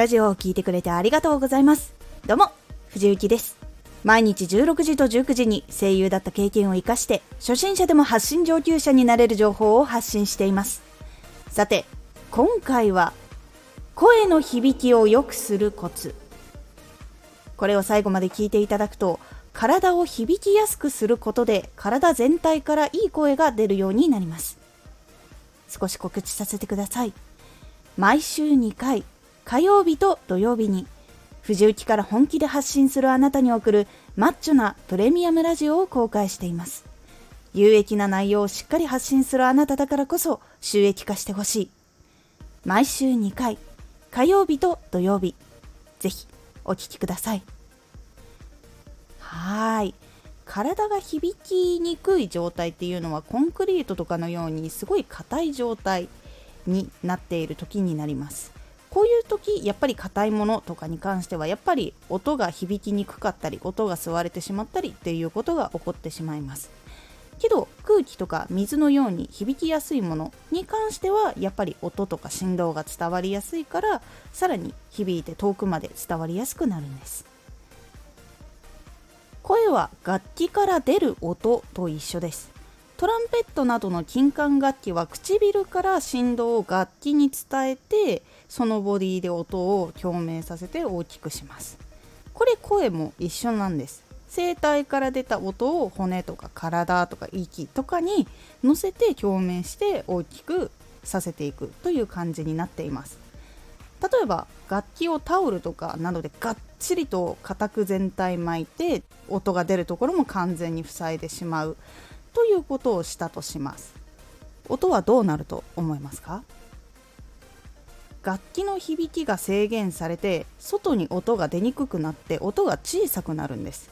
ラジオを聴いてくれてありがとうございます。どうも藤幸です。毎日16時と19時に声優だった経験を生かして初心者でも発信上級者になれる情報を発信しています。さて今回は声の響きを良くするコツ。これを最後まで聞いていただくと体を響きやすくすることで体全体からいい声が出るようになります。少し告知させてください。毎週2回火曜日と土曜日に藤雪から本気で発信するあなたに送るマッチョなプレミアムラジオを公開しています。有益な内容をしっかり発信するあなただからこそ収益化してほしい。毎週2回火曜日と土曜日。ぜひお聴きください。はい。体が響きにくい状態っていうのはコンクリートとかのようにすごい硬い状態になっている時になります。こういう時やっぱり硬いものとかに関してはやっぱり音が響きにくかったり音が吸われてしまったりっていうことが起こってしまいます。けど空気とか水のように響きやすいものに関してはやっぱり音とか振動が伝わりやすいからさらに響いて遠くまで伝わりやすくなるんです。声は楽器から出る音と一緒です。トランペットなどの金管楽器は唇から振動を楽器に伝えてそのボディで音を共鳴させて大きくします。これ声も一緒なんです。声帯から出た音を骨とか体とか息とかに乗せて共鳴して大きくさせていくという感じになっています。例えば楽器をタオルとかなどでがっちりと固く全体巻いて音が出るところも完全に塞いでしまう。ということをしたとします。音はどうなると思いますか？楽器の響きが制限されて外に音が出にくくなって音が小さくなるんです。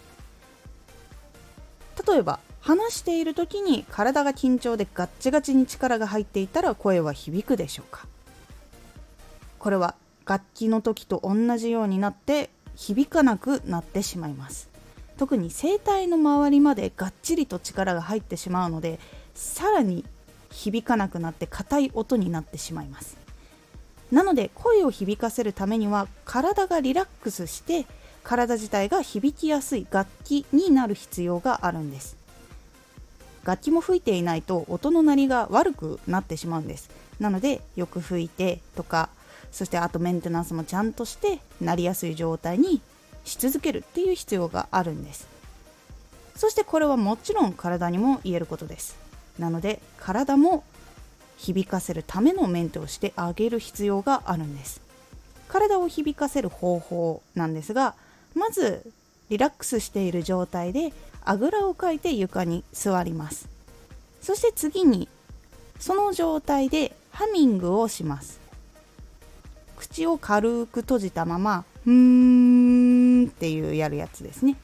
例えば話している時に体が緊張でガッチガチに力が入っていたら声は響くでしょうか？これは楽器の時と同じようになって響かなくなってしまいます。特に声帯の周りまでがっちりと力が入ってしまうのでさらに響かなくなって硬い音になってしまいます。なので声を響かせるためには体がリラックスして体自体が響きやすい楽器になる必要があるんです。楽器も吹いていないと音の鳴りが悪くなってしまうんです。なのでよく吹いてとかそしてあとメンテナンスもちゃんとしてなりやすい状態にし続けるっていう必要があるんです。そしてこれはもちろん体にも言えることです。なので体も響かせるためのメンテをしてあげる必要があるんです。体を響かせる方法なんですがまずリラックスしている状態であぐらをかいて床に座ります。そして次にその状態でハミングをします。口を軽く閉じたまま「うーん」っていうやるやつですね。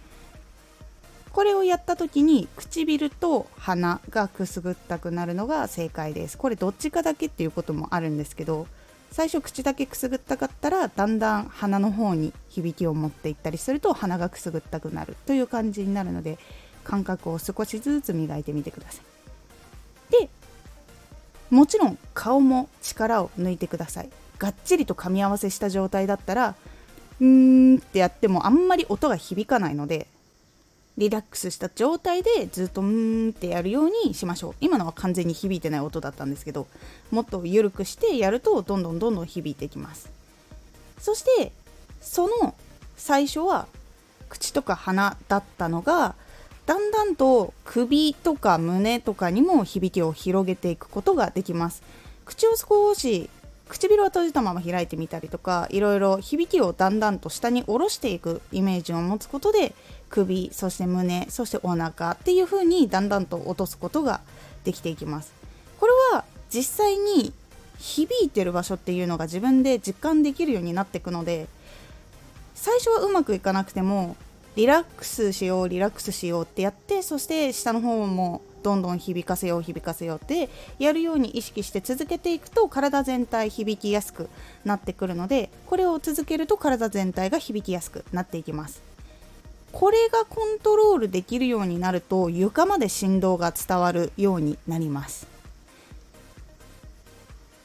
これをやった時に唇と鼻がくすぐったくなるのが正解です。これどっちかだけっていうこともあるんですけど最初口だけくすぐったかったらだんだん鼻の方に響きを持っていったりすると鼻がくすぐったくなるという感じになるので感覚を少しずつ磨いてみてください。でもちろん顔も力を抜いてください。がっちりと噛み合わせした状態だったらうーんってやってもあんまり音が響かないのでリラックスした状態でずっとうーんってやるようにしましょう。今のは完全に響いてない音だったんですけどもっと緩くしてやるとどんどんどんどん響いていきます。そしてその最初は口とか鼻だったのがだんだんと首とか胸とかにも響きを広げていくことができます。口を少し唇を閉じたまま開いてみたりとかいろいろ響きをだんだんと下に下ろしていくイメージを持つことで首そして胸そしてお腹っていう風にだんだんと落とすことができていきます。これは実際に響いてる場所っていうのが自分で実感できるようになっていくので最初はうまくいかなくてもリラックスしようリラックスしようってやってそして下の方もどんどん響かせよう響かせようってやるように意識して続けていくと体全体響きやすくなってくるのでこれを続けると体全体が響きやすくなっていきます。これがコントロールできるようになると床まで振動が伝わるようになります。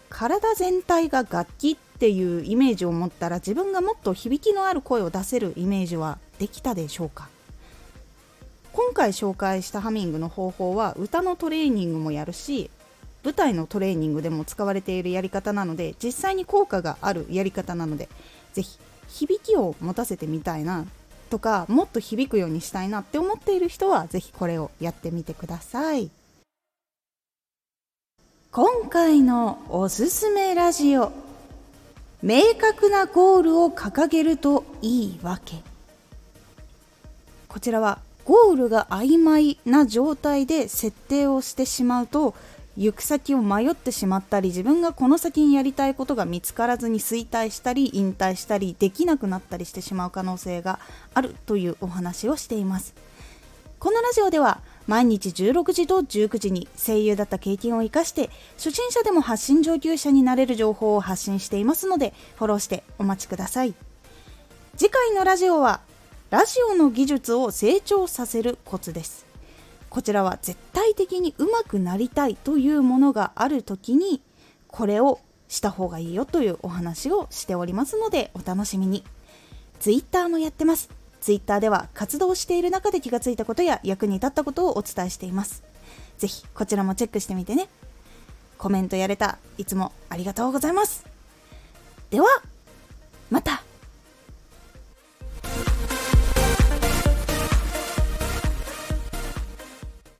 体全体が楽器っていうイメージを持ったら自分がもっと響きのある声を出せるイメージはできたでしょうか？今回紹介したハミングの方法は歌のトレーニングもやるし舞台のトレーニングでも使われているやり方なので実際に効果があるやり方なので是非響きを持たせてみたいなとかもっと響くようにしたいなって思っている人は是非これをやってみてください。今回のおすすめラジオ。明確なゴールを掲げるといいわけ。こちらはゴールが曖昧な状態で設定をしてしまうと行く先を迷ってしまったり自分がこの先にやりたいことが見つからずに衰退したり引退したりできなくなったりしてしまう可能性があるというお話をしています。このラジオでは毎日16時と19時に声優だった経験を生かして初心者でも発信上級者になれる情報を発信していますのでフォローしてお待ちください。次回のラジオはラジオの技術を成長させるコツです。こちらは絶対的に上手くなりたいというものがある時にこれをした方がいいよというお話をしておりますのでお楽しみに。Twitter もやってます。Twitter では活動している中で気がついたことや役に立ったことをお伝えしています。是非こちらもチェックしてみてね。コメントやれた。いつもありがとうございます。ではまた。